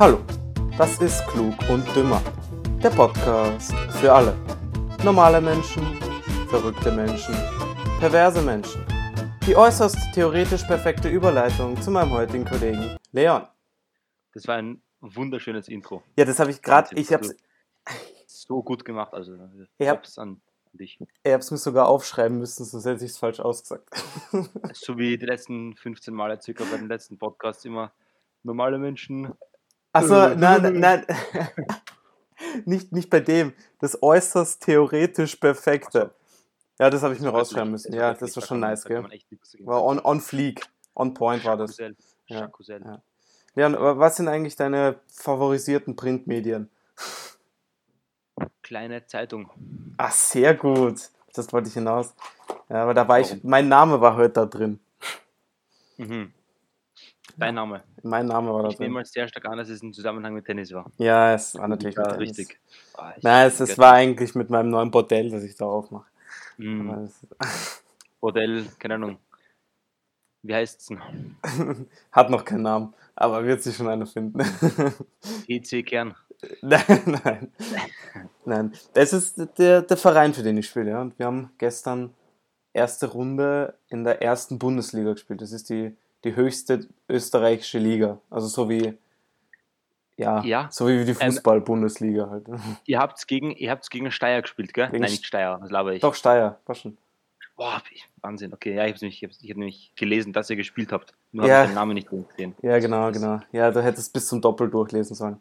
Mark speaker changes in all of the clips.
Speaker 1: Hallo, das ist Klug und Dümmer, der Podcast für alle. Normale Menschen, verrückte Menschen, perverse Menschen. Die äußerst theoretisch perfekte Überleitung zu meinem heutigen Kollegen Leon.
Speaker 2: Das war ein wunderschönes Intro.
Speaker 1: Ja, das habe ich gerade, ich habe
Speaker 2: so gut gemacht, also
Speaker 1: Ich hab-
Speaker 2: Props an dich.
Speaker 1: ich hab's mir sogar aufschreiben müssen, sonst hätte ich es falsch ausgesagt.
Speaker 2: So wie die letzten 15 Male circa bei den letzten Podcasts immer normale Menschen.
Speaker 1: Achso,
Speaker 2: Äh.
Speaker 1: nein, nein. nicht, nicht bei dem. Das äußerst theoretisch perfekte. Ja, das habe ich mir
Speaker 2: war
Speaker 1: rausschreiben müssen. Ja, das war schon nice, gell? War on, on fleek. On point war das.
Speaker 2: Jacques
Speaker 1: Ja,
Speaker 2: Jacques Cousin.
Speaker 1: ja. Leon, was sind eigentlich deine favorisierten Printmedien?
Speaker 2: Kleine Zeitung.
Speaker 1: Ah, sehr gut. Das wollte ich hinaus. Ja, aber da war ich, mein Name war heute da drin.
Speaker 2: Mhm. Dein Name.
Speaker 1: Mein Name war da
Speaker 2: Ich nehme mal sehr stark an, dass es im Zusammenhang mit Tennis war.
Speaker 1: Ja, es war natürlich
Speaker 2: ja, richtig. Ich-
Speaker 1: Nein, es, es war eigentlich mit meinem neuen Bordell, das ich da aufmache. Aber es-
Speaker 2: Modell, keine Ahnung. Wie heißt es denn?
Speaker 1: Hat noch keinen Namen, aber wird sich schon einer finden.
Speaker 2: PC Kern.
Speaker 1: nein, nein. Nein, das ist der, der Verein, für den ich spiele. Ja. Und wir haben gestern erste Runde in der ersten Bundesliga gespielt. Das ist die, die höchste österreichische Liga. Also so wie, ja,
Speaker 2: Ja.
Speaker 1: so wie die Fußball-Bundesliga halt.
Speaker 2: Ihr habt's gegen, ihr habt's gegen Steyr gespielt, gell?
Speaker 1: Gegen
Speaker 2: Nein, nicht Steyr, das laber ich.
Speaker 1: Doch, Steyr, war schon.
Speaker 2: Boah, ich- Wahnsinn. Okay, ja, ich habe nämlich, ich ich hab nämlich gelesen, dass ihr gespielt habt. Nur
Speaker 1: Ja.
Speaker 2: habe ich den Namen nicht gesehen.
Speaker 1: Ja, genau, genau. Ja, du hättest bis zum Doppel durchlesen sollen.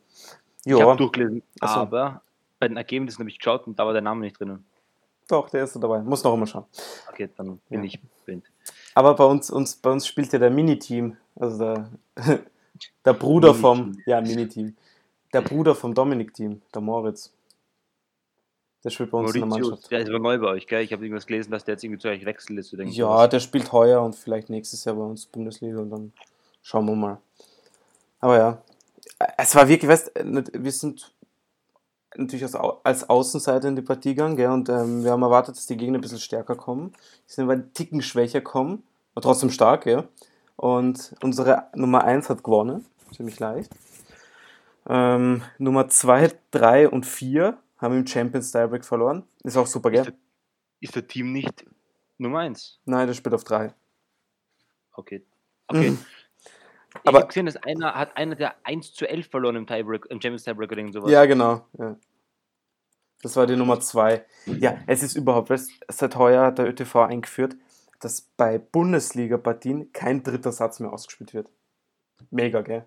Speaker 2: Ich
Speaker 1: Ja,
Speaker 2: habe durchgelesen,
Speaker 1: Ach so.
Speaker 2: aber bei den Ergebnissen habe ich geschaut und da war der Name nicht drinnen.
Speaker 1: doch, der ist da dabei. Muss noch immer schauen.
Speaker 2: Okay, dann bin
Speaker 1: Ja.
Speaker 2: ich blind.
Speaker 1: Aber bei uns, uns, bei uns spielt ja der Mini-Team, also der, der Bruder vom,
Speaker 2: Mini-Team.
Speaker 1: ja, Mini-Team, der Bruder vom Dominik-Team, der Moritz. Der spielt bei uns in der
Speaker 2: Mauritius,
Speaker 1: Mannschaft.
Speaker 2: der ist aber neu bei euch, gell? Ich habe irgendwas gelesen, dass der jetzt irgendwie zu euch wechselt ist. Irgend
Speaker 1: Ja, der spielt heuer und vielleicht nächstes Jahr bei uns Bundesliga und dann schauen wir mal. Aber ja, es war wirklich, weißt du, wir sind natürlich als, Au- als Außenseiter in die Partie gegangen, gell, und ähm, wir haben erwartet, dass die Gegner ein bisschen stärker kommen. Die sind aber einen Ticken schwächer kommen, aber trotzdem stark, ja. Und unsere Nummer 1 hat gewonnen, ziemlich leicht. Ähm, Nummer 2, 3 und 4 haben im Champions Tiebreak verloren. Ist auch super,
Speaker 2: ist,
Speaker 1: gell?
Speaker 2: der, ist der Team nicht Nummer 1?
Speaker 1: Nein, der spielt auf 3.
Speaker 2: Okay. Okay. Ich
Speaker 1: Aber-
Speaker 2: habe gesehen, dass einer hat einer der 1 zu 11 verloren im Tiebreak, im Champions Tiebreak oder irgend sowas.
Speaker 1: Ja, genau. Ja. Das war die Nummer zwei. Ja, es ist überhaupt, weißt, seit heuer hat der ÖTV eingeführt, dass bei Bundesliga-Partien kein dritter Satz mehr ausgespielt wird. Mega, gell?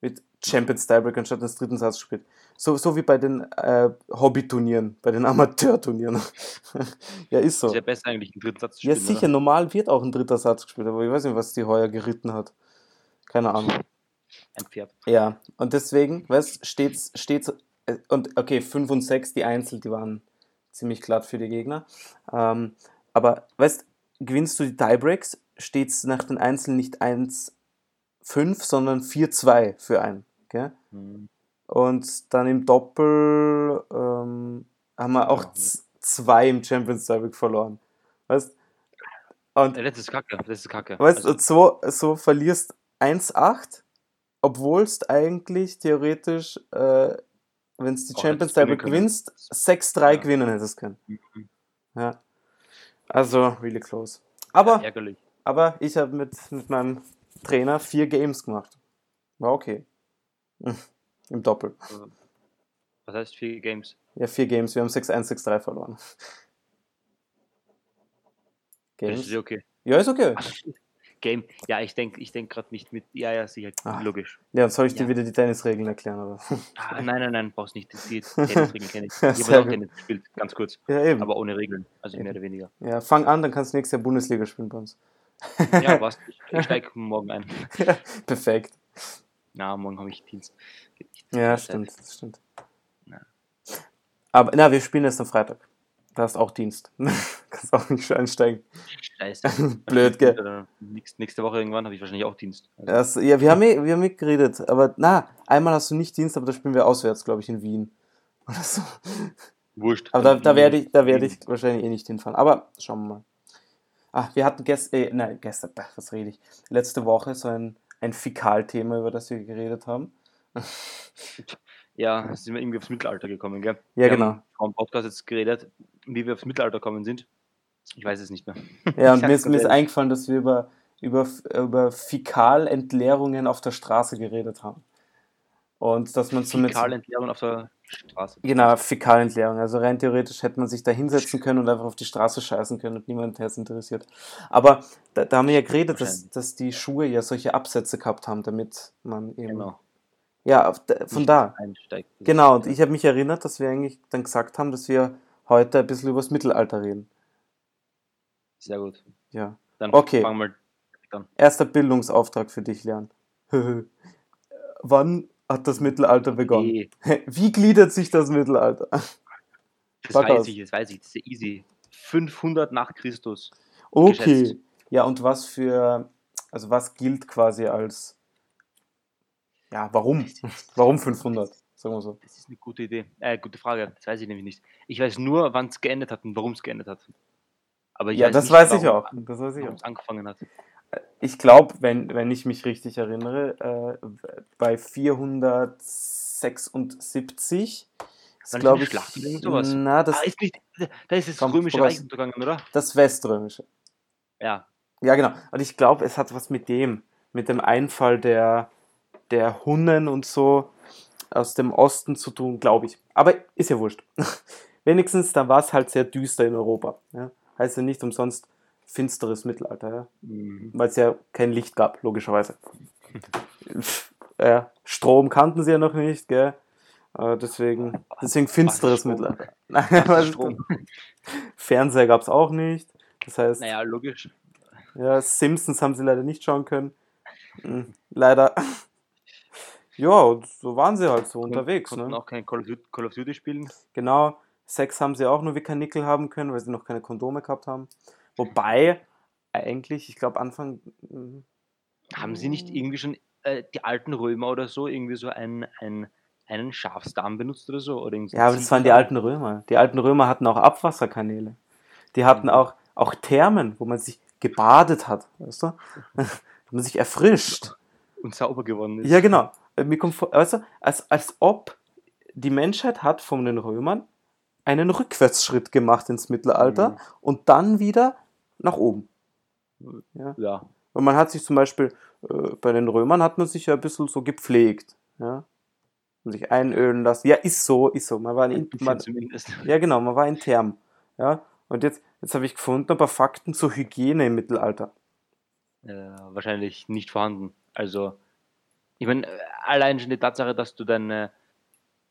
Speaker 1: Mit Champions Tiebreak anstatt des dritten Satz gespielt. So, so wie bei den äh, Hobbyturnieren, bei den Amateurturnieren. ja, ist so.
Speaker 2: Das wäre besser eigentlich, einen dritten Satz zu
Speaker 1: Ja,
Speaker 2: spielen.
Speaker 1: sicher, normal wird auch ein dritter Satz gespielt, aber ich weiß nicht, was die heuer geritten hat. Keine Ahnung.
Speaker 2: Ein Pferd.
Speaker 1: Ja, und deswegen, weißt steht's, steht's, äh, und okay, 5 und 6, die Einzel, die waren ziemlich glatt für die Gegner. Ähm, aber, weißt gewinnst du die Tiebreaks, steht's nach den Einzeln nicht 1-5, sondern 4-2 für einen. Gell?
Speaker 2: Hm.
Speaker 1: Und dann im Doppel ähm, haben wir auch
Speaker 2: Ja.
Speaker 1: zwei im Champions Tiebreak verloren. Weißt Und
Speaker 2: Ja, das ist kacke, das ist kacke.
Speaker 1: Weißt
Speaker 2: Also,
Speaker 1: du, so, so verlierst 1-8, obwohl es eigentlich theoretisch, äh, wenn es die
Speaker 2: Auch
Speaker 1: Champions League
Speaker 2: können.
Speaker 1: gewinnst, 6-3
Speaker 2: Ja.
Speaker 1: gewinnen hättest können.
Speaker 2: mhm.
Speaker 1: Ja. Also, really close. Aber,
Speaker 2: ärgerlich.
Speaker 1: aber ich habe mit, mit meinem Trainer vier Games gemacht. War okay. Im Doppel.
Speaker 2: Was heißt vier Games?
Speaker 1: Ja, vier Games. Wir haben 6-1, 6-3 verloren. Games?
Speaker 2: ist ja okay.
Speaker 1: Ja, ist okay.
Speaker 2: Game. Ja, ich denke ich denk gerade nicht mit. Ja, ja, sicher.
Speaker 1: Ah.
Speaker 2: Logisch.
Speaker 1: Ja, soll ich dir
Speaker 2: Ja.
Speaker 1: wieder die Tennisregeln erklären? Oder?
Speaker 2: Ah, nein, nein, nein, brauchst nicht. Die Tennisregeln kenne ich. Ich
Speaker 1: Ja,
Speaker 2: habe auch
Speaker 1: gut.
Speaker 2: Tennis gespielt, ganz kurz.
Speaker 1: Ja, eben.
Speaker 2: Aber ohne Regeln. Also mehr oder weniger.
Speaker 1: Ja, fang an, dann kannst du nächstes Jahr Bundesliga spielen bei uns.
Speaker 2: Ja, was? Ich, ich steige morgen ein.
Speaker 1: Perfekt.
Speaker 2: Na, morgen habe ich Dienst. Nicht.
Speaker 1: Ja, stimmt, das stimmt.
Speaker 2: Ja.
Speaker 1: Aber na, wir spielen erst am Freitag. Da hast auch Dienst. kannst auch nicht einsteigen.
Speaker 2: Scheiße.
Speaker 1: Blöd, gell?
Speaker 2: Nächst- Nächste Woche irgendwann habe ich wahrscheinlich auch Dienst. Also,
Speaker 1: Das, ja, wir haben, eh, wir haben eh geredet, aber na, einmal hast du nicht Dienst, aber da spielen wir auswärts, glaube ich, in Wien. Oder so.
Speaker 2: wurscht.
Speaker 1: Aber da, da werde ich, da
Speaker 2: Wien.
Speaker 1: ich wahrscheinlich eh nicht hinfahren. Aber schauen wir mal. Ach, wir hatten gestern, äh, nein, gestern, was rede ich? Letzte Woche so ein, ein Fäkalthema, über das wir geredet haben.
Speaker 2: Ja, sind wir irgendwie aufs Mittelalter gekommen, gell?
Speaker 1: Ja,
Speaker 2: wir
Speaker 1: genau.
Speaker 2: haben vor dem Podcast jetzt geredet, wie wir aufs Mittelalter gekommen sind. Ich weiß es nicht mehr.
Speaker 1: Ja, und mir ist, mir ist eingefallen, dass wir über, über, über Fäkalentleerungen auf der Straße geredet haben. Und dass man mit.
Speaker 2: Fäkalentleerung auf der Straße.
Speaker 1: Genau, Fäkalentleerung. Also rein theoretisch hätte man sich da hinsetzen können und einfach auf die Straße scheißen können und niemand hätte es interessiert. Aber da, da haben wir ja geredet, dass, dass die Schuhe ja solche Absätze gehabt haben, damit man eben.
Speaker 2: Genau.
Speaker 1: Ja, von da.
Speaker 2: Einsteigt.
Speaker 1: Genau, und ich habe mich erinnert, dass wir eigentlich dann gesagt haben, dass wir heute ein bisschen über das Mittelalter reden.
Speaker 2: Sehr gut.
Speaker 1: Ja.
Speaker 2: Dann
Speaker 1: Okay.
Speaker 2: fangen wir an.
Speaker 1: Erster Bildungsauftrag für dich, Lernen. Wann hat das Mittelalter begonnen?
Speaker 2: Nee,
Speaker 1: Wie gliedert sich das Mittelalter?
Speaker 2: das
Speaker 1: Sag
Speaker 2: weiß
Speaker 1: aus.
Speaker 2: ich, das weiß ich. Das ist ja easy. 500 nach Christus.
Speaker 1: Okay.
Speaker 2: Geschätzt.
Speaker 1: Ja, und was für, also was gilt quasi als, ja, warum? Warum 500? Sagen wir so.
Speaker 2: Das ist eine gute Idee. Äh, gute Frage. Das weiß ich nämlich nicht. Ich weiß nur, wann es geendet hat und warum es geendet hat. Aber ich
Speaker 1: Ja,
Speaker 2: weiß
Speaker 1: das
Speaker 2: nicht,
Speaker 1: weiß ich
Speaker 2: warum-
Speaker 1: auch. Das weiß ich auch.
Speaker 2: es angefangen hat.
Speaker 1: Ich glaube, wenn, wenn ich mich richtig erinnere, äh, bei 476 ist, glaube ich,
Speaker 2: Schlacht sowas?
Speaker 1: na, das,
Speaker 2: ah, ist nicht, da ist das römische. Reich untergegangen, oder?
Speaker 1: das Weströmische.
Speaker 2: Ja.
Speaker 1: Ja, genau. Und ich glaube, es hat was mit dem, mit dem Einfall der, der Hunnen und so aus dem Osten zu tun, glaube ich. Aber ist ja wurscht. Wenigstens, da war es halt sehr düster in Europa. Ja? Heißt ja nicht umsonst finsteres Mittelalter, ja?
Speaker 2: Mhm.
Speaker 1: weil es ja kein Licht gab, logischerweise. ja, Strom kannten sie ja noch nicht, gell? Äh, deswegen, deswegen finsteres? Mittelalter. Fernseher gab es auch nicht. Das heißt,
Speaker 2: Naja, logisch.
Speaker 1: ja, Simpsons haben sie leider nicht schauen können. Hm, Leider. Ja, und so waren sie halt so unterwegs.
Speaker 2: Konnten
Speaker 1: Ne?
Speaker 2: auch kein Call of, Duty, spielen.
Speaker 1: Genau. Sex haben sie auch nur wie Kanickel haben können, weil sie noch keine Kondome gehabt haben. Wobei, eigentlich, ich glaube, Anfang. hm,
Speaker 2: Haben sie nicht irgendwie schon äh, die alten Römer oder so irgendwie so ein, ein, einen Schafsdarm benutzt oder so? Oder
Speaker 1: Ja, aber das waren die alten Römer. Die alten Römer hatten auch Abwasserkanäle. Die hatten
Speaker 2: Mhm.
Speaker 1: auch, auch Thermen, wo man sich gebadet hat, weißt du? wo man sich erfrischt.
Speaker 2: Und sauber geworden ist.
Speaker 1: Ja, genau. Äh, Mir kommt vor, weißt du, als, als ob die Menschheit hat von den Römern einen Rückwärtsschritt gemacht ins Mittelalter
Speaker 2: Mhm.
Speaker 1: und dann wieder nach oben.
Speaker 2: Ja.
Speaker 1: Und man hat sich zum Beispiel, äh, bei den Römern hat man sich ja ein bisschen so gepflegt. Ja? Und sich einölen lassen. Ja, ist so, ist so. Man war
Speaker 2: Ein
Speaker 1: in, man,
Speaker 2: zumindest.
Speaker 1: ja, genau, man war in Therm. Ja? Und jetzt, jetzt habe ich gefunden, ein paar Fakten zur Hygiene im Mittelalter.
Speaker 2: Äh, wahrscheinlich nicht vorhanden. Also, ich meine, äh, allein schon die Tatsache, dass du deine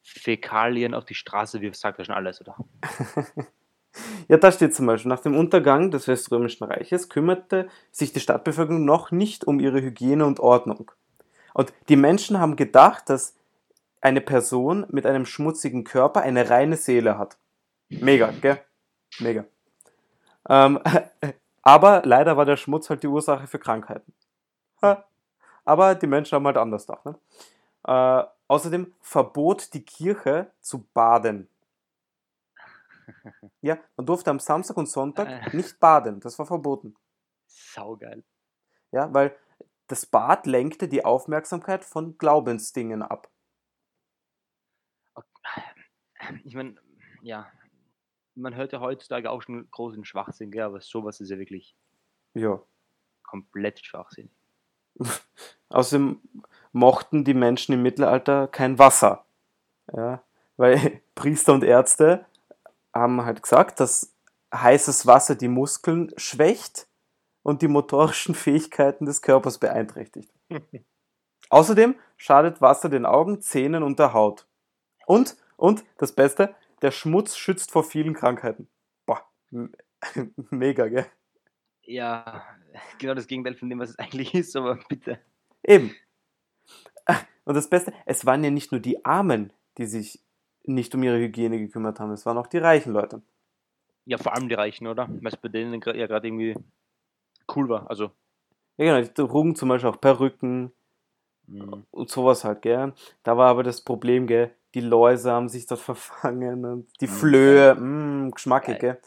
Speaker 2: Fäkalien auf die Straße wirfst, sagt ja schon alles, oder?
Speaker 1: Ja, da steht zum Beispiel, nach dem Untergang des Weströmischen Reiches kümmerte sich die Stadtbevölkerung noch nicht um ihre Hygiene und Ordnung. Und die Menschen haben gedacht, dass eine Person mit einem schmutzigen Körper eine reine Seele hat. Mega, gell? Mega. Ähm, aber leider war der Schmutz halt die Ursache für Krankheiten. Ha. Aber die Menschen haben halt anders gedacht. Ne? Äh, außerdem verbot die Kirche zu baden. Ja, man durfte am Samstag und Sonntag nicht baden. Das war verboten.
Speaker 2: Saugeil.
Speaker 1: Ja, weil das Bad lenkte die Aufmerksamkeit von Glaubensdingen ab.
Speaker 2: Ich meine, ja, man hört ja heutzutage auch schon großen Schwachsinn, gell? aber sowas ist ja wirklich
Speaker 1: Ja.
Speaker 2: komplett Schwachsinn.
Speaker 1: Außerdem mochten die Menschen im Mittelalter kein Wasser. Ja, weil Priester und Ärzte haben halt gesagt, dass heißes Wasser die Muskeln schwächt und die motorischen Fähigkeiten des Körpers beeinträchtigt. Außerdem schadet Wasser den Augen, Zähnen und der Haut. Und, und das Beste, der Schmutz schützt vor vielen Krankheiten. Boah, mega, gell?
Speaker 2: Ja, genau das Gegenteil von dem, was es eigentlich ist, aber bitte.
Speaker 1: Eben. Und das Beste, es waren ja nicht nur die Armen, die sich nicht um ihre Hygiene gekümmert haben, es waren auch die reichen Leute.
Speaker 2: Ja, vor allem die Reichen, oder? Weil es bei denen ja gerade irgendwie cool war. Also,
Speaker 1: Ja, genau, die trugen zum Beispiel auch Perücken
Speaker 2: mh,
Speaker 1: und sowas halt, gell. Da war aber das Problem, gell, die Läuse haben sich dort verfangen und die
Speaker 2: Mm,
Speaker 1: Flöhe, mh, geschmackig,
Speaker 2: Geil.
Speaker 1: gell.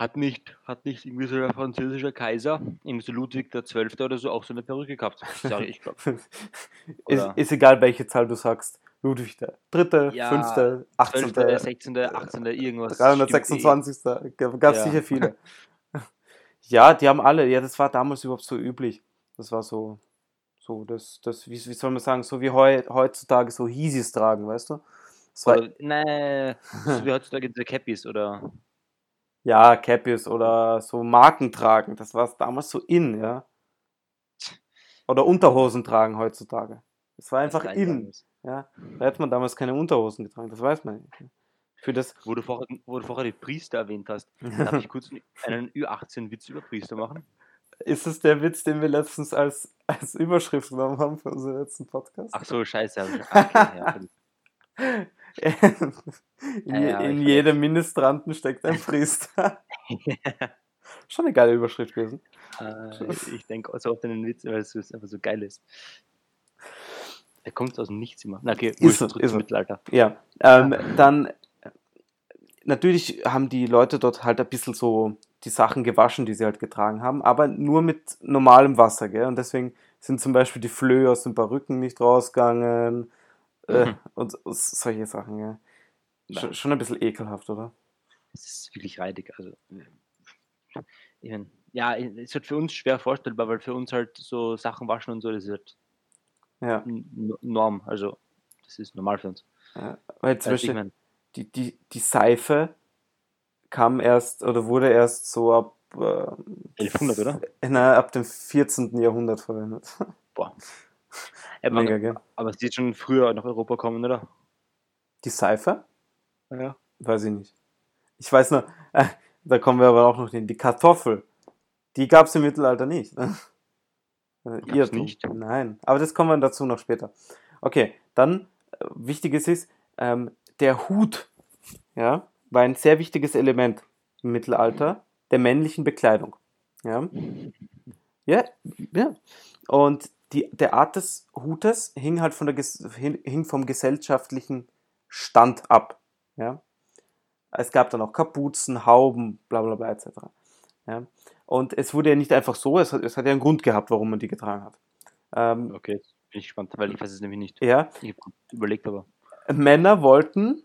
Speaker 2: Hat nicht, hat nicht irgendwie so der französische Kaiser, irgendwie so Ludwig Zwölfte oder so, auch so eine Perücke gehabt? Sag ich, glaube.
Speaker 1: ist, ist egal, welche Zahl du sagst. Ludwig der Dritte,
Speaker 2: Ja,
Speaker 1: Fünfte, 18.,
Speaker 2: 12., 16., 18., irgendwas.
Speaker 1: 326. Gab es
Speaker 2: Ja.
Speaker 1: sicher viele. ja, die haben alle, ja, das war damals überhaupt so üblich. Das war so, so, das, das, wie, wie soll man sagen, so wie heu, heutzutage so Hiesis tragen, weißt du? Das war,
Speaker 2: Oder, nee, so wie heutzutage diese Cappies oder.
Speaker 1: Ja, Cappies oder so Marken tragen, das war damals so in, ja. Oder Unterhosen tragen heutzutage. Das war einfach in, ja. Da hätte man damals keine Unterhosen getragen, das weiß man nicht. Für das,
Speaker 2: Wo du vorher, wo du vorher die Priester erwähnt hast, darf ich kurz einen Ü18-Witz über Priester machen?
Speaker 1: ist es der Witz, den wir letztens als, als Überschrift genommen haben für unseren letzten Podcast?
Speaker 2: Ach so, scheiße. ich- Okay, ja,
Speaker 1: in
Speaker 2: Ja,
Speaker 1: in jedem Ministranten steckt ein Priester. Schon eine geile Überschrift gewesen.
Speaker 2: äh, ich denke so oft an den Witz, weil es einfach so geil ist. Der kommt aus dem Nichts immer. Na, okay,
Speaker 1: Ist
Speaker 2: zurück
Speaker 1: ist.
Speaker 2: Mittelalter.
Speaker 1: Ja, ähm, dann äh, natürlich haben die Leute dort halt ein bisschen so die Sachen gewaschen, die sie halt getragen haben, aber nur mit normalem Wasser, gell? Und deswegen sind zum Beispiel die Flöhe aus den Perücken nicht rausgegangen äh,
Speaker 2: Mhm.
Speaker 1: und s- solche Sachen, ja.
Speaker 2: Ja.
Speaker 1: Schon, ein bisschen ekelhaft, oder?
Speaker 2: Es ist wirklich reidig. Also, ich mein, ja, es halt für uns schwer vorstellbar, weil für uns halt so Sachen waschen und so, das ist halt
Speaker 1: Ja.
Speaker 2: Norm. Also, das ist normal für uns.
Speaker 1: ja. Weil zum
Speaker 2: Also, ich
Speaker 1: Beispiel
Speaker 2: mein,
Speaker 1: die, die, die Seife kam erst oder wurde erst so ab, äh,
Speaker 2: 1100, oder?
Speaker 1: Na, ab dem 14. Jahrhundert verwendet.
Speaker 2: boah.
Speaker 1: Mega, gell?
Speaker 2: aber sie ist schon früher nach Europa kommen, oder?
Speaker 1: Die Seife?
Speaker 2: Ja.
Speaker 1: Weiß ich nicht. Ich weiß nur, äh, da kommen wir aber auch noch hin. Die Kartoffel, die gab es im Mittelalter nicht. Ne? Äh, Irrtum.
Speaker 2: nicht?
Speaker 1: Nein, aber das kommen wir dazu noch später. Okay, dann, äh, wichtiges ist, ähm, der Hut ja, war ein sehr wichtiges Element im Mittelalter der männlichen Bekleidung. Ja, ja, ja. Und die, der Art des Hutes hing halt von der, hing vom gesellschaftlichen Stand ab. Ja. Es gab dann auch Kapuzen, Hauben, bla bla bla etc. Ja. Und es wurde ja nicht einfach so, es hat, es hat ja einen Grund gehabt, warum man die getragen hat. Ähm,
Speaker 2: Okay, bin ich gespannt, weil ich weiß es nämlich nicht.
Speaker 1: ja,
Speaker 2: Ich habe überlegt, aber.
Speaker 1: Männer wollten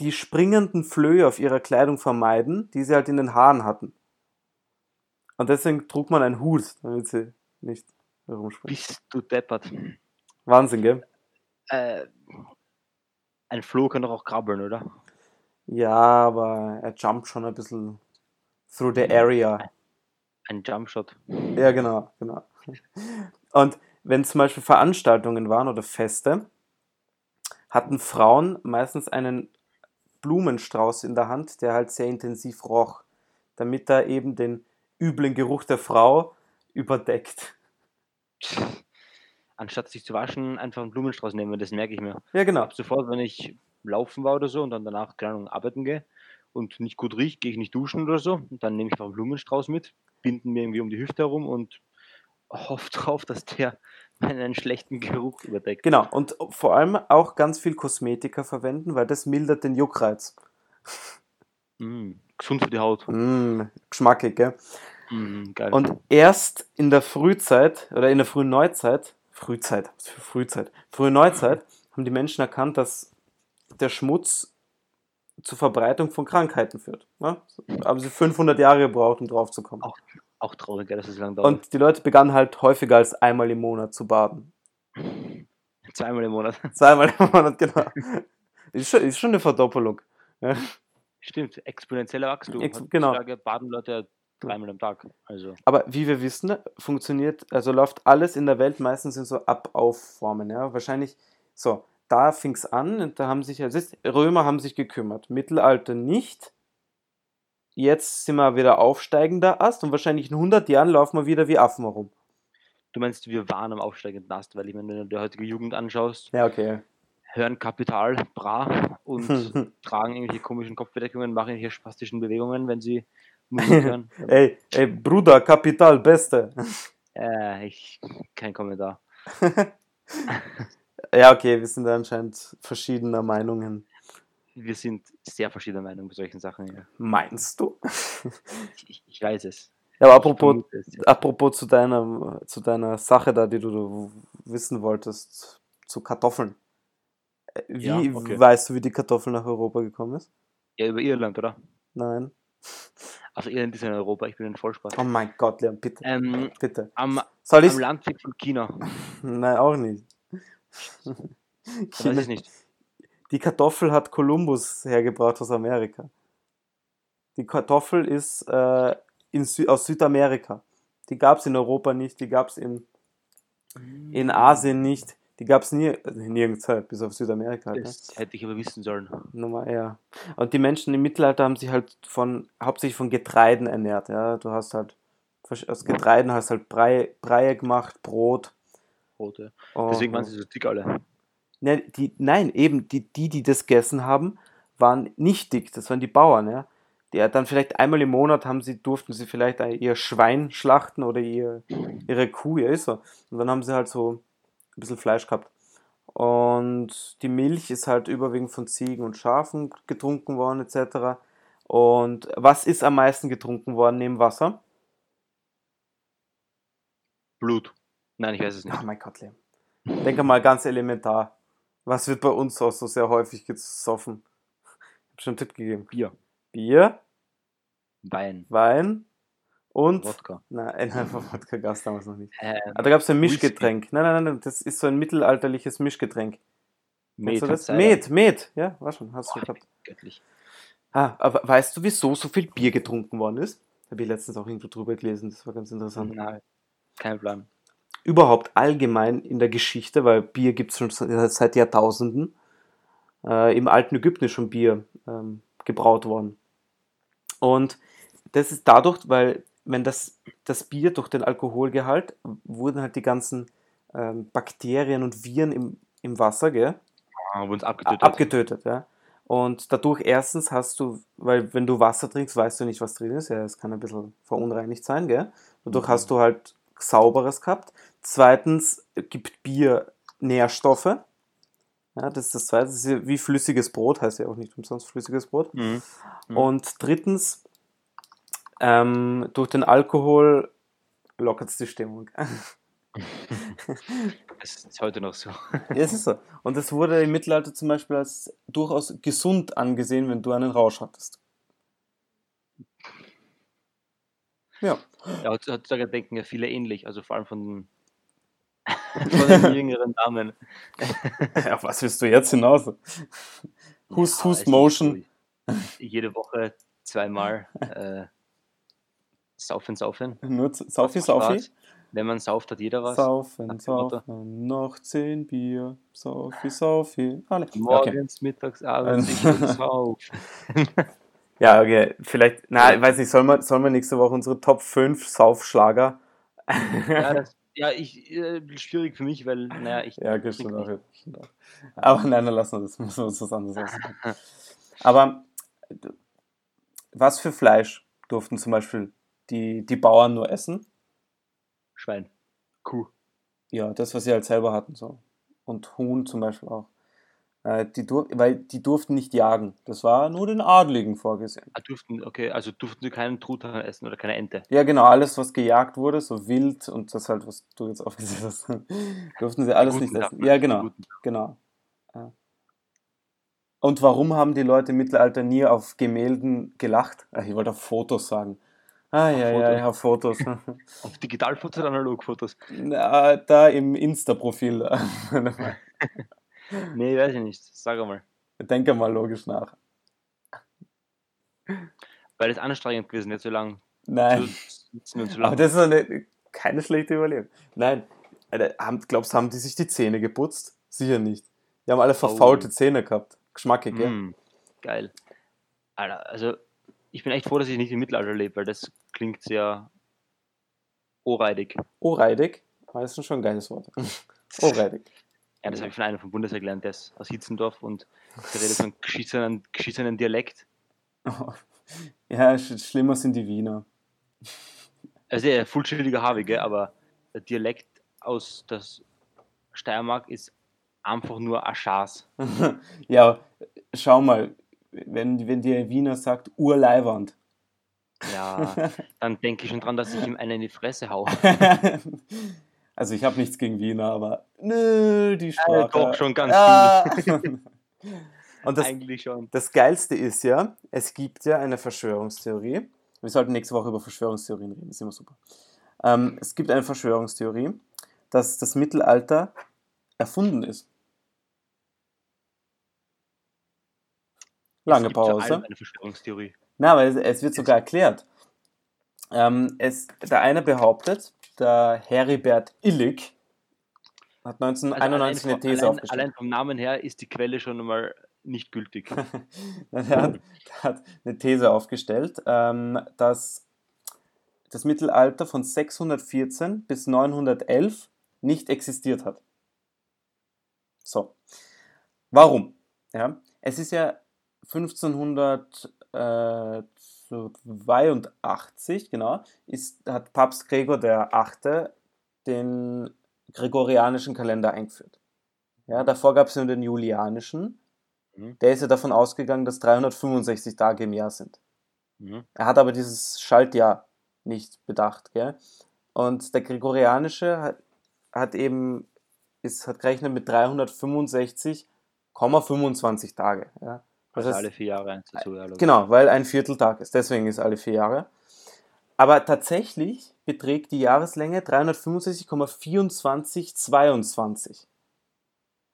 Speaker 1: die springenden Flöhe auf ihrer Kleidung vermeiden, die sie halt in den Haaren hatten. Und deswegen trug man einen Hut, damit sie nicht herumspringen.
Speaker 2: Bist du deppert.
Speaker 1: Wahnsinn, gell?
Speaker 2: Äh, ein Floh kann doch auch krabbeln, oder?
Speaker 1: Ja, aber er jumpt schon ein bisschen through the area.
Speaker 2: Ein Jumpshot.
Speaker 1: Ja, genau, genau. Und wenn zum Beispiel Veranstaltungen waren oder Feste, hatten Frauen meistens einen Blumenstrauß in der Hand, der halt sehr intensiv roch, damit er eben den üblen Geruch der Frau überdeckt.
Speaker 2: Anstatt sich zu waschen, einfach einen Blumenstrauß nehmen, das merke ich mir.
Speaker 1: Ja, genau.
Speaker 2: Ab sofort, wenn ich laufen war oder so und dann danach, keine Ahnung, arbeiten gehe und nicht gut riecht, gehe ich nicht duschen oder so. Und dann nehme ich einfach einen Blumenstrauß mit, binden mir irgendwie um die Hüfte herum und hoffe drauf, dass der meinen schlechten Geruch überdeckt.
Speaker 1: Genau. Und vor allem auch ganz viel Kosmetika verwenden, weil das mildert den Juckreiz.
Speaker 2: Mm, gesund für die Haut.
Speaker 1: Mm, geschmackig, gell?
Speaker 2: Geil.
Speaker 1: Und erst in der Frühzeit oder in der frühen Neuzeit, Frühzeit, was für Frühzeit, frühe Neuzeit, haben die Menschen erkannt, dass der Schmutz zur Verbreitung von Krankheiten führt. Ne? Haben sie 500 Jahre gebraucht, um drauf zu kommen.
Speaker 2: Auch auch traurig, dass es lang dauert.
Speaker 1: Und die Leute begannen halt häufiger als einmal im Monat zu baden.
Speaker 2: Zweimal im Monat.
Speaker 1: Zweimal im Monat, genau. Ist schon, ist schon eine Verdoppelung. Ja.
Speaker 2: Stimmt, exponentieller Wachstum.
Speaker 1: Ex- genau.
Speaker 2: Baden Leute dreimal am Tag. Also,
Speaker 1: Aber wie wir wissen, funktioniert, also läuft alles in der Welt meistens in so Ab-Auf-Formen. Ja? Wahrscheinlich so, da fing es an und da haben sich, also Römer haben sich gekümmert, Mittelalter nicht. Jetzt sind wir wieder aufsteigender Ast und wahrscheinlich in 100 Jahren laufen wir wieder wie Affen herum.
Speaker 2: du meinst, wir waren am aufsteigenden Ast, weil ich meine, wenn du die heutige Jugend anschaust,
Speaker 1: Ja, okay.
Speaker 2: hören Kapital, bra und tragen irgendwelche komischen Kopfbedeckungen, machen irgendwelche spastischen Bewegungen, wenn sie
Speaker 1: Ey, ey, Bruder, Kapital, Beste.
Speaker 2: äh, ich, kein Kommentar.
Speaker 1: ja, okay, wir sind anscheinend verschiedener Meinungen.
Speaker 2: wir sind sehr verschiedener Meinung bei solchen Sachen. Ja.
Speaker 1: Meinst du?
Speaker 2: Ich, ich, weiß es.
Speaker 1: Ja, aber apropos, apropos zu deiner, zu deiner Sache da, die du wissen wolltest, zu Kartoffeln. Äh, Wie
Speaker 2: Ja, okay.
Speaker 1: weißt du, wie die Kartoffel nach Europa gekommen ist?
Speaker 2: ja, über Irland, oder?
Speaker 1: Nein.
Speaker 2: Also ist ja in Europa, ich bin in Vollspaß.
Speaker 1: Oh mein Gott, Leon, bitte,
Speaker 2: Ähm,
Speaker 1: bitte.
Speaker 2: am,
Speaker 1: Soll ich?
Speaker 2: am Landweg von China.
Speaker 1: Nein, auch nicht.
Speaker 2: Ich weiß es nicht.
Speaker 1: Die Kartoffel hat Kolumbus hergebracht aus Amerika. Die Kartoffel ist äh, in Sü aus Südamerika. Die gab es in Europa nicht, die gab es in, in Asien nicht, die gab es nie, also nirgends halt, bis auf Südamerika. Halt, ne?
Speaker 2: Das hätte ich aber wissen sollen.
Speaker 1: Nummer ja. Und die Menschen im Mittelalter haben sich halt von hauptsächlich von Getreiden ernährt. Ja, du hast halt aus Getreiden hast halt Brei, Breie gemacht, Brot.
Speaker 2: Rote.
Speaker 1: und-
Speaker 2: Deswegen waren sie so dick alle.
Speaker 1: Nein, die, nein, eben die, die, die das gegessen haben, waren nicht dick. Das waren die Bauern, ja. Die ja dann vielleicht einmal im Monat haben sie, durften sie vielleicht ein- ihr Schwein schlachten oder ihr, ihre Kuh, ja, ist so. Und dann haben sie halt so ein bisschen Fleisch gehabt. Und die Milch ist halt überwiegend von Ziegen und Schafen getrunken worden, etc. Und was ist am meisten getrunken worden neben Wasser?
Speaker 2: Blut. Nein, ich weiß es nicht.
Speaker 1: Ach mein Gott, Liam. Denke mal ganz elementar. Was wird bei uns auch so sehr häufig gesoffen? Ich habe schon einen Tipp gegeben.
Speaker 2: Bier.
Speaker 1: Bier,
Speaker 2: Wein.
Speaker 1: Wein und.
Speaker 2: Wodka.
Speaker 1: Nein, einfach Wodka gab es damals noch nicht.
Speaker 2: Ähm,
Speaker 1: Aber da gab es ein. Mischgetränk. Nein, nein, nein, das ist so ein mittelalterliches Mischgetränk.
Speaker 2: Met
Speaker 1: das? Met, Met. Ja, war schon, hast du gehabt.
Speaker 2: Göttlich.
Speaker 1: Ah, aber weißt du, wieso so viel Bier getrunken worden ist? Habe ich letztens auch irgendwo drüber gelesen, das war ganz interessant.
Speaker 2: Nein, kein Plan.
Speaker 1: überhaupt allgemein in der Geschichte, weil Bier gibt es schon se- seit Jahrtausenden. Äh, Im alten Ägypten ist schon Bier ähm, gebraut worden. Und das ist dadurch, weil wenn das, das Bier durch den Alkoholgehalt wurden halt die ganzen ähm, Bakterien und Viren im, im Wasser gell,
Speaker 2: Ah, wurden abgetötet.
Speaker 1: abgetötet. Ja? Und dadurch erstens hast du, weil wenn du Wasser trinkst, weißt du nicht, was drin ist. Ja, es kann ein bisschen verunreinigt sein, gell? Dadurch
Speaker 2: Mhm.
Speaker 1: hast du halt sauberes gehabt. Zweitens gibt Bier Nährstoffe. Ja, das ist das zweite. Das ist ja wie flüssiges Brot, heißt ja auch nicht umsonst flüssiges Brot.
Speaker 2: Mhm. Mhm.
Speaker 1: Und drittens, ähm, durch den Alkohol lockert es die Stimmung.
Speaker 2: Das ist heute noch so.
Speaker 1: Ja, es ist so. Und es wurde im Mittelalter zum Beispiel als durchaus gesund angesehen, wenn du einen Rausch hattest. Ja.
Speaker 2: Ja, heutz- heutzutage denken ja viele ähnlich, also vor allem von, von den jüngeren Damen.
Speaker 1: Auf was willst du jetzt hinaus? Hust,
Speaker 2: Ja,
Speaker 1: Hust
Speaker 2: es
Speaker 1: Motion.
Speaker 2: Jede Woche zweimal äh, saufen, saufen.
Speaker 1: Nur Saufi, Saufi.
Speaker 2: Wenn man sauft, hat jeder was.
Speaker 1: Saufen, saufen, noch zehn Bier. Saufi, Saufi. Alle. Okay.
Speaker 2: Morgens, mittags, abends, ich saufen.
Speaker 1: Ja, okay. Vielleicht, na, ich weiß nicht, sollen wir, sollen wir nächste Woche unsere Top 5 Saufschlager?
Speaker 2: Ja, das, ja ich, äh, schwierig für mich, weil, naja, ich.
Speaker 1: Ja,
Speaker 2: nicht.
Speaker 1: stimmt auch. Aber nein, dann lassen wir das. Müssen wir uns was anderes aussuchen. Aber d- was für Fleisch durften zum Beispiel die, die Bauern nur essen?
Speaker 2: Schwein. Kuh.
Speaker 1: Ja, das, was sie halt selber hatten. so Und Huhn zum Beispiel auch. Äh, die dur weil die durften nicht jagen. Das war nur den Adligen vorgesehen.
Speaker 2: Ah, durften, okay, also durften sie keinen Truthahn essen oder keine Ente.
Speaker 1: Ja, genau, alles, was gejagt wurde, so wild und das halt, was du jetzt aufgezählt hast, durften sie alles nicht
Speaker 2: Tag,
Speaker 1: essen. Ja, genau. Genau. Ja. Und warum haben die Leute im Mittelalter nie auf Gemälden gelacht? Ach, ich wollte auf Fotos sagen. Ah, ja, ja,
Speaker 2: Fotos.
Speaker 1: ja, auf Fotos.
Speaker 2: Auf Digitalfotos oder Analogfotos?
Speaker 1: Na, da im Insta-Profil.
Speaker 2: Nee, weiß ich nicht. Sag einmal.
Speaker 1: Denke mal logisch nach.
Speaker 2: Weil es anstrengend gewesen wäre, so lang zu
Speaker 1: Nein,
Speaker 2: zu
Speaker 1: aber
Speaker 2: lang.
Speaker 1: das ist eine, keine schlechte Überlegung. Nein, haben, glaubst du, haben die sich die Zähne geputzt? Sicher nicht. Die haben alle verfaulte Zähne gehabt. Geschmackig, gell?
Speaker 2: Mm, geil. Alter, also ich bin echt froh, dass ich nicht im Mittelalter lebe, weil das klingt sehr ohrreidig.
Speaker 1: Ohrreidig? Oh, das ist schon ein geiles Wort. Ohrreidig.
Speaker 2: Ja, das habe ich von einem vom Bundeswehr gelernt, der ist aus Hitzendorf und der redet so einen geschissenen, geschissenen Dialekt.
Speaker 1: Ja, sch schlimmer sind die Wiener.
Speaker 2: Also er vollständiger Harvey, gell, aber der Dialekt aus der Steiermark ist einfach nur ein Schaß.
Speaker 1: ja, schau mal, wenn, wenn dir Wiener sagt, Urleiwand.
Speaker 2: Ja, dann denke ich schon dran, dass ich ihm einen in die Fresse hau.
Speaker 1: also ich habe nichts gegen Wiener, aber nö, die
Speaker 2: Äh,
Speaker 1: Sprache.
Speaker 2: doch, schon ganz
Speaker 1: Ah. Und das,
Speaker 2: Eigentlich schon.
Speaker 1: das Geilste ist ja, es gibt ja eine Verschwörungstheorie. Wir sollten nächste Woche über Verschwörungstheorien reden, ist immer super. Ähm, es gibt eine Verschwörungstheorie, dass das Mittelalter erfunden ist. Lange Pause.
Speaker 2: Eine Verschwörungstheorie.
Speaker 1: Na, aber es, wird sogar erklärt. Ähm, es, der eine behauptet, der Heribert Illig hat
Speaker 2: Also
Speaker 1: 1991
Speaker 2: allein,
Speaker 1: eine These
Speaker 2: allein,
Speaker 1: aufgestellt.
Speaker 2: allein vom Namen her ist die Quelle schon einmal nicht gültig.
Speaker 1: er hat, hat eine These aufgestellt, ähm, dass das Mittelalter von 614 bis 911 nicht existiert hat. So. Warum? Ja, es ist ja 1582, genau, ist, hat Papst Gregor der Achte den gregorianischen Kalender eingeführt. Ja, davor gab es ja den julianischen.
Speaker 2: Mhm.
Speaker 1: Der ist ja davon ausgegangen, dass 365 Tage im Jahr sind.
Speaker 2: Mhm.
Speaker 1: Er hat aber dieses Schaltjahr nicht bedacht. Gell? Und der gregorianische hat, hat eben ist, hat gerechnet mit 365,25 Tage. Ja? Das
Speaker 2: Also
Speaker 1: heißt,
Speaker 2: alle vier Jahre eins dazu. Ja, logisch.
Speaker 1: Genau, weil ein Vierteltag ist. Deswegen ist alle vier Jahre. Aber tatsächlich beträgt die Jahreslänge 365,2422.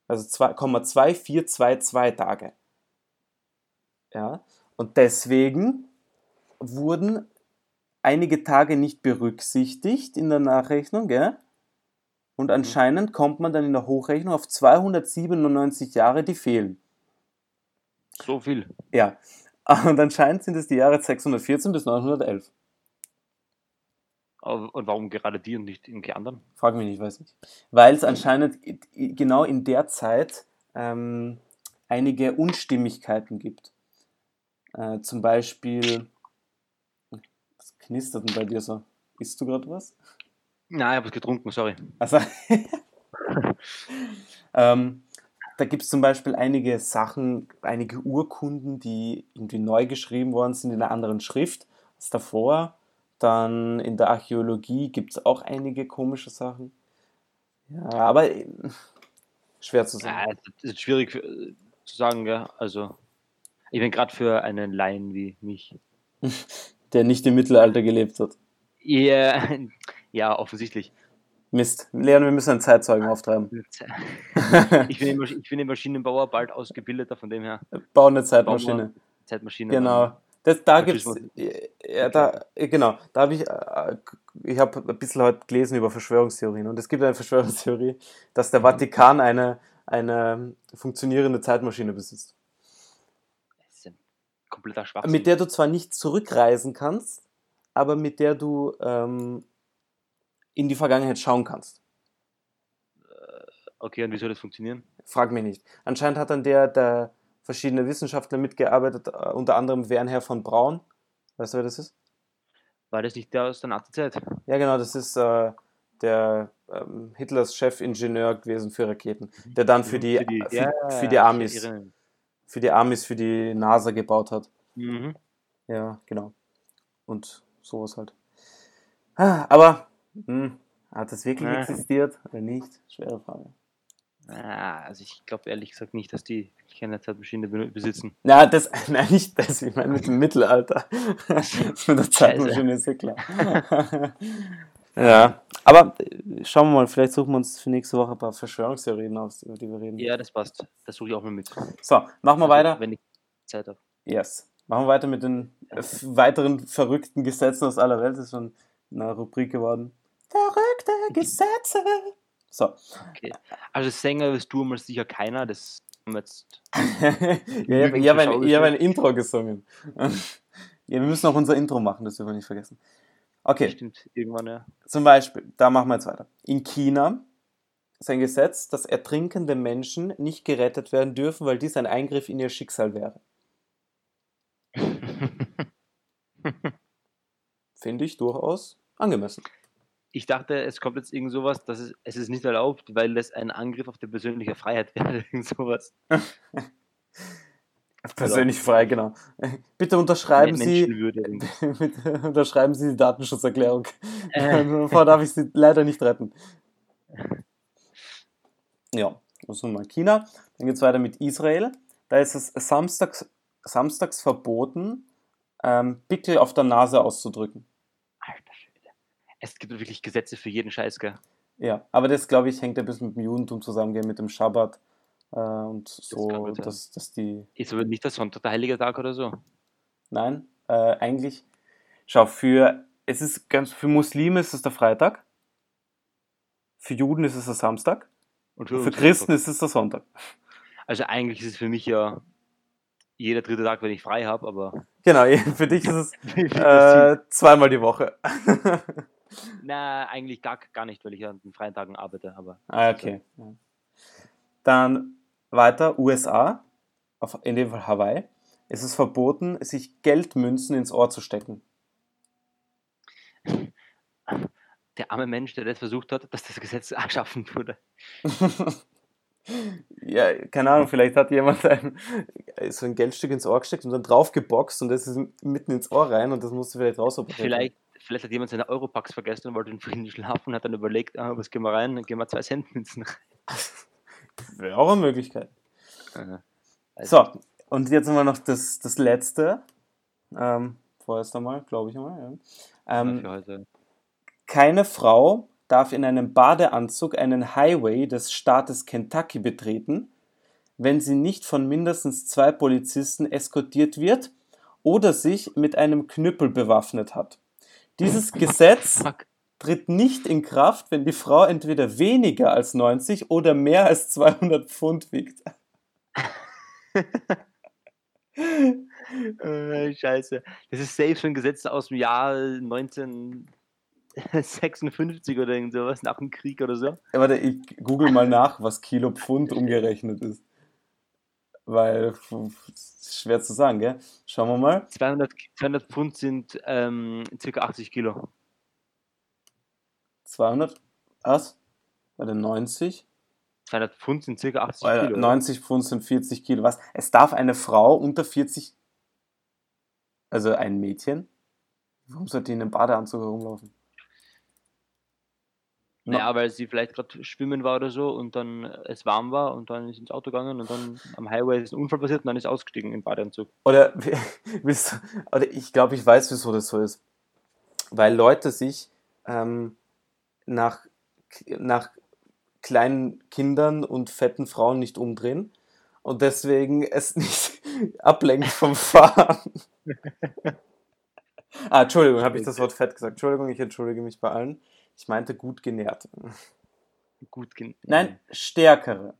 Speaker 1: Also 2,2422 Tage. Ja, und deswegen wurden einige Tage nicht berücksichtigt in der Nachrechnung, gell? Und anscheinend kommt man dann in der Hochrechnung auf 297 Jahre, die fehlen.
Speaker 2: So viel.
Speaker 1: Ja, und anscheinend sind es die Jahre 614 bis 911.
Speaker 2: Aber- Und warum gerade die und nicht irgendwelche anderen?
Speaker 1: Frag mich nicht, weiß nicht. Weil es anscheinend genau in der Zeit ähm, einige Unstimmigkeiten gibt. Äh, zum Beispiel, was knistert denn bei dir so? Isst du gerade was?
Speaker 2: Nein, ich habe es getrunken, sorry.
Speaker 1: Also, ähm, da gibt es zum Beispiel einige Sachen, einige Urkunden, die irgendwie neu geschrieben worden sind in einer anderen Schrift als davor. Dann in der Archäologie gibt es auch einige komische Sachen. Ja, aber äh, schwer zu
Speaker 2: Ja,
Speaker 1: sagen.
Speaker 2: es ist schwierig äh, zu sagen, gell? Also, ich bin gerade für einen Laien wie mich.
Speaker 1: Der nicht im Mittelalter gelebt hat.
Speaker 2: Ja, ja offensichtlich.
Speaker 1: Mist. Leon, wir müssen einen Zeitzeugen auftreiben.
Speaker 2: Ich bin, ich bin Maschinenbauer bald ausgebildeter, von dem her
Speaker 1: Bau eine Zeitmaschine.
Speaker 2: Zeitmaschine.
Speaker 1: Genau. Das, da gibt's,
Speaker 2: das
Speaker 1: ja, da, äh, genau, da habe ich, äh, ich habe ein bisschen heute gelesen über Verschwörungstheorien und es gibt eine Verschwörungstheorie, dass der Vatikan eine, eine funktionierende Zeitmaschine besitzt,
Speaker 2: Das ist ein kompletter Schwachsinn.
Speaker 1: mit der du zwar nicht zurückreisen kannst, aber mit der du ähm, in die Vergangenheit schauen kannst.
Speaker 2: okay, und wie soll das funktionieren?
Speaker 1: Frag mich nicht. Anscheinend hat dann der, der verschiedene Wissenschaftler mitgearbeitet, äh, unter anderem Wernher von Braun. Weißt du, wer das ist?
Speaker 2: War das nicht der aus der Nazi-Zeit?
Speaker 1: Ja, genau, das ist äh, der ähm, Hitlers Chefingenieur gewesen für Raketen, der dann für die, für,
Speaker 2: ja,
Speaker 1: für die
Speaker 2: ja,
Speaker 1: Amis,
Speaker 2: ich erinnere mich.
Speaker 1: für die Amis, für die NASA gebaut hat.
Speaker 2: Mhm.
Speaker 1: Ja, genau. Und sowas halt. Ah, Aber hm, hat das wirklich
Speaker 2: Ja.
Speaker 1: existiert oder nicht? Schwere Frage.
Speaker 2: Ah, also ich glaube ehrlich gesagt nicht, dass die keine Zeitmaschine be- besitzen.
Speaker 1: Na, das, nein, nicht das, ich meine mit dem Mittelalter. mit der Zeitmaschine ist ja klar. ja, aber äh, schauen wir mal, vielleicht suchen wir uns für nächste Woche ein paar Verschwörungstheorien aus, über die wir reden.
Speaker 2: Ja, das passt. Das suche ich auch mal mit.
Speaker 1: So, machen wir
Speaker 2: Also,
Speaker 1: weiter.
Speaker 2: Wenn ich Zeit habe.
Speaker 1: Yes. Machen wir weiter mit den äh, weiteren verrückten Gesetzen aus aller Welt. Das ist schon eine Rubrik geworden. Verrückte Gesetze. So.
Speaker 2: Okay. Also Sänger bist du mal sicher keiner. Das haben wir jetzt.
Speaker 1: ja, ich habe ein, hab ein Intro gesungen. ja, wir müssen auch unser Intro machen, das dürfen wir nicht vergessen. Okay,
Speaker 2: Stimmt, irgendwann, ja.
Speaker 1: zum Beispiel, da machen wir jetzt weiter. In China ist ein Gesetz, dass ertrinkende Menschen nicht gerettet werden dürfen, weil dies ein Eingriff in ihr Schicksal wäre. Finde ich durchaus angemessen.
Speaker 2: Ich dachte, es kommt jetzt irgend sowas, dass es, es ist nicht erlaubt, weil das ein Angriff auf die persönliche Freiheit wäre. Irgend sowas.
Speaker 1: Persönlich frei, genau. Bitte unterschreiben Sie, bitte unterschreiben Sie die Datenschutzerklärung.
Speaker 2: Äh.
Speaker 1: Davor darf ich Sie leider nicht retten. Ja, das ist mal China. Dann geht es weiter mit Israel. Da ist es samstags, samstags verboten, ähm, Pickel auf der Nase auszudrücken.
Speaker 2: Es gibt wirklich Gesetze für jeden Scheiß, gell?
Speaker 1: Ja, aber das, glaube ich, hängt ein bisschen mit dem Judentum zusammen, mit dem Schabbat. Äh, und so,
Speaker 2: sein.
Speaker 1: dass, dass die.
Speaker 2: Ist aber nicht der Sonntag der heilige Tag oder so.
Speaker 1: Nein, äh, eigentlich. Schau, für. Es ist ganz. Für Muslime ist es der Freitag. Für Juden ist es der Samstag.
Speaker 2: Und
Speaker 1: Für
Speaker 2: uns
Speaker 1: Christen
Speaker 2: Sonntag.
Speaker 1: ist es der Sonntag.
Speaker 2: Also eigentlich ist es für mich ja jeder dritte Tag, wenn ich frei habe, aber
Speaker 1: Genau, für dich ist es
Speaker 2: das
Speaker 1: äh, zweimal die Woche.
Speaker 2: Na, eigentlich gar, gar nicht, weil ich ja an den freien Tagen arbeite, aber
Speaker 1: ah, okay. Ja. Dann weiter, USA, auf, in dem Fall Hawaii. Es ist verboten, sich Geldmünzen ins Ohr zu stecken.
Speaker 2: der arme Mensch, der das versucht hat, dass das Gesetz erschaffen wurde.
Speaker 1: ja, keine Ahnung, vielleicht hat jemand ein, so ein Geldstück ins Ohr gesteckt und dann draufgeboxt und das ist mitten ins Ohr rein und das musste vielleicht rausoperieren.
Speaker 2: Vielleicht, vielleicht hat jemand seine Europax vergessen und wollte in Frieden schlafen und hat dann überlegt, ah, was gehen wir rein? Dann gehen wir zwei Centmünzen rein.
Speaker 1: Wäre auch eine Möglichkeit.
Speaker 2: Aha. Also,
Speaker 1: So, und jetzt haben wir noch das, das letzte. Ähm, vorerst einmal, glaube ich einmal. Ja. Ähm,
Speaker 2: für heute.
Speaker 1: Keine Frau darf in einem Badeanzug einen Highway des Staates Kentucky betreten, wenn sie nicht von mindestens zwei Polizisten eskortiert wird oder sich mit einem Knüppel bewaffnet hat. Dieses Gesetz
Speaker 2: Fuck.
Speaker 1: tritt nicht in Kraft, wenn die Frau entweder weniger als 90 oder mehr als 200 Pfund wiegt.
Speaker 2: Äh, Scheiße. Das ist safe ein Gesetz aus dem Jahr 1956 oder irgend sowas, nach dem Krieg oder so.
Speaker 1: Ja, warte, ich google mal nach, was Kilo Pfund umgerechnet ist. Weil, schwer zu sagen, gell? Schauen wir mal.
Speaker 2: 200, 200 Pfund sind ähm, circa 80 Kilo.
Speaker 1: 200, was? Warte, 90?
Speaker 2: 200 Pfund sind circa 80
Speaker 1: Weil
Speaker 2: Kilo.
Speaker 1: 90 Pfund sind 40 Kilo. Was? Es darf eine Frau unter 40, also ein Mädchen, warum sollte die in einem Badeanzug herumlaufen?
Speaker 2: Naja, weil sie vielleicht gerade schwimmen war oder so und dann es warm war und dann ist ins Auto gegangen und dann am Highway ist ein Unfall passiert und dann ist ausgestiegen im Badeanzug.
Speaker 1: Oder, willst du- oder ich glaube, ich weiß, wieso das so ist. Weil Leute sich ähm, nach, nach kleinen Kindern und fetten Frauen nicht umdrehen und deswegen es nicht ablenkt vom Fahren. ah, Entschuldigung, habe ich das Wort fett gesagt. Entschuldigung, ich entschuldige mich bei allen. Ich meinte gut genährt.
Speaker 2: Gut gen
Speaker 1: Nein, stärkere.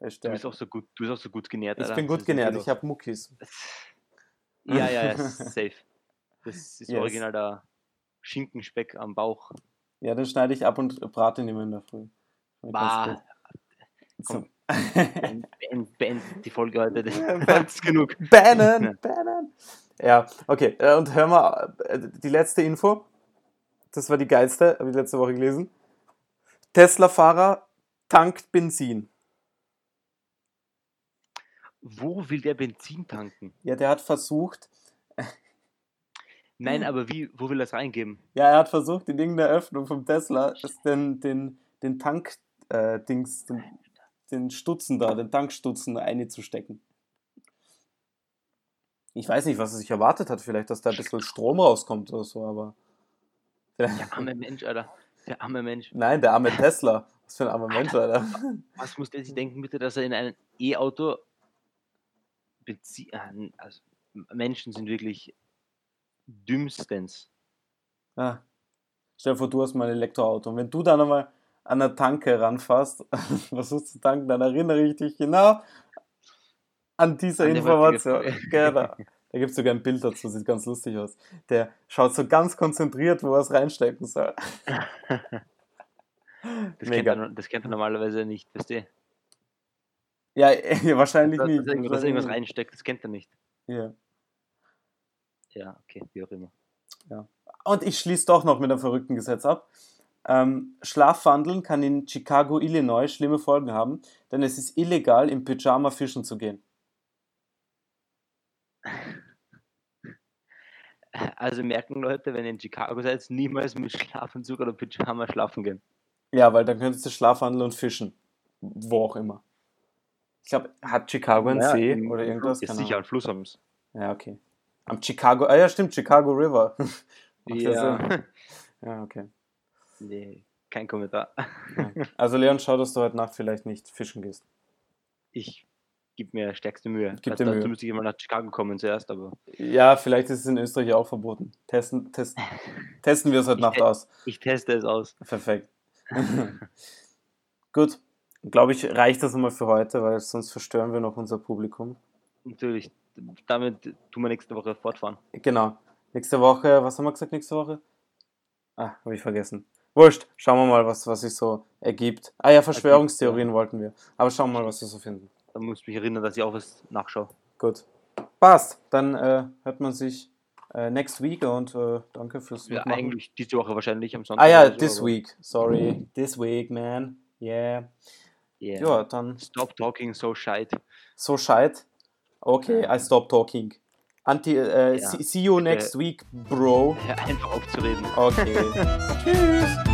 Speaker 1: Der
Speaker 2: Du bist auch so gut, du bist auch so gut genährt.
Speaker 1: Ich
Speaker 2: Alter.
Speaker 1: bin gut genährt, ich habe Muckis.
Speaker 2: Ja, ja, ja, safe. Das ist
Speaker 1: Yes.
Speaker 2: original der Schinkenspeck am Bauch.
Speaker 1: Ja, den schneide ich ab und brate ihn immer in der Früh.
Speaker 2: Bah.
Speaker 1: So.
Speaker 2: beend, beend, beend die Folge heute. Das das ist genug.
Speaker 1: Bannen, bannen. Ja, okay. äh, Und hör mal, äh, die letzte Info. Das war die geilste, habe ich letzte Woche gelesen. Tesla-Fahrer tankt Benzin.
Speaker 2: Wo will der Benzin tanken?
Speaker 1: Ja, der hat versucht,
Speaker 2: Nein, aber wie, wo will er das reingeben?
Speaker 1: ja, er hat versucht, in irgendeiner Öffnung vom Tesla den, den, den Tank, äh, den, den Stutzen da, den Tankstutzen einzustecken. Ich weiß nicht, was er sich erwartet hat, vielleicht, dass da ein bisschen Strom rauskommt oder so, aber.
Speaker 2: Der arme Mensch, Alter. Der arme Mensch.
Speaker 1: Nein, der arme Tesla. Was für ein armer Mensch, Alter.
Speaker 2: Was muss der sich denken, bitte, dass er in ein E-Auto Benzin. äh, Also, Menschen sind wirklich dümmstens.
Speaker 1: Ah. Stell dir vor, du hast mal ein Elektroauto. Und wenn du dann einmal an der Tanke ranfährst, versuchst zu tanken, dann erinnere ich dich genau an diese
Speaker 2: An
Speaker 1: Information. Genau. Da gibt es sogar ein Bild dazu, sieht ganz lustig aus. Der schaut so ganz konzentriert, wo er es reinstecken soll.
Speaker 2: Das kennt,
Speaker 1: Mega.
Speaker 2: er, das kennt er normalerweise nicht, weißt du?
Speaker 1: Ja, wahrscheinlich
Speaker 2: Dass,
Speaker 1: nicht.
Speaker 2: dass, irgendwas- dass irgendwas reinsteckt, das kennt er nicht.
Speaker 1: Ja.
Speaker 2: Ja, okay, wie auch immer.
Speaker 1: Und ich schließe doch noch mit einem verrückten Gesetz ab. Ähm, Schlafwandeln kann in Chicago, Illinois schlimme Folgen haben, denn es ist illegal, im Pyjama fischen zu gehen.
Speaker 2: Also merken Leute, wenn ihr in Chicago seid, niemals mit Schlafanzug oder Pyjama schlafen gehen.
Speaker 1: Ja, weil dann könntest du Schlafwandeln und fischen. Wo auch immer. Ich glaube, hat Chicago einen
Speaker 2: Ja,
Speaker 1: See oder irgendwas? Keine
Speaker 2: sicher, ein Fluss haben sie.
Speaker 1: Ja, okay. Am Chicago, ah ja, stimmt, Chicago River. Macht ja
Speaker 2: Ja.
Speaker 1: Okay.
Speaker 2: nee, kein Kommentar.
Speaker 1: Also Leon, schau, dass du heute Nacht vielleicht nicht fischen gehst.
Speaker 2: Ich gebe mir stärkste Mühe.
Speaker 1: Gib
Speaker 2: Also
Speaker 1: dir
Speaker 2: dazu
Speaker 1: Mühe.
Speaker 2: müsste ich immer nach Chicago kommen zuerst, aber
Speaker 1: Ja, vielleicht ist es in Österreich auch verboten. Testen, testen, testen wir es heute Nacht aus.
Speaker 2: ich teste es aus.
Speaker 1: Perfekt. Gut, glaube ich, reicht das einmal für heute, weil sonst verstören wir noch unser Publikum.
Speaker 2: Natürlich, damit tun wir nächste Woche fortfahren.
Speaker 1: Genau. Nächste Woche, was haben wir gesagt nächste Woche? Ah, habe ich vergessen. Wurscht, schauen wir mal, was, was sich so ergibt. Ah ja, Verschwörungstheorien wollten wir. Aber schauen wir mal, was wir so finden.
Speaker 2: Da muss ich mich erinnern, dass ich auch was nachschaue.
Speaker 1: Gut. Passt. Dann äh, hört man sich äh, next week und äh, danke fürs
Speaker 2: Ja,
Speaker 1: Mitmachen.
Speaker 2: eigentlich diese Woche wahrscheinlich am Sonntag.
Speaker 1: Ah ja,
Speaker 2: so,
Speaker 1: this
Speaker 2: aber-
Speaker 1: week. Sorry. This week, man. Yeah.
Speaker 2: Yeah.
Speaker 1: Ja, dann
Speaker 2: Stop talking so shite.
Speaker 1: so scheit. Okay, I stop talking. Anti, äh,
Speaker 2: Ja.
Speaker 1: see, see you next week, bro.
Speaker 2: Hör einfach aufzureden.
Speaker 1: Okay. Tschüss.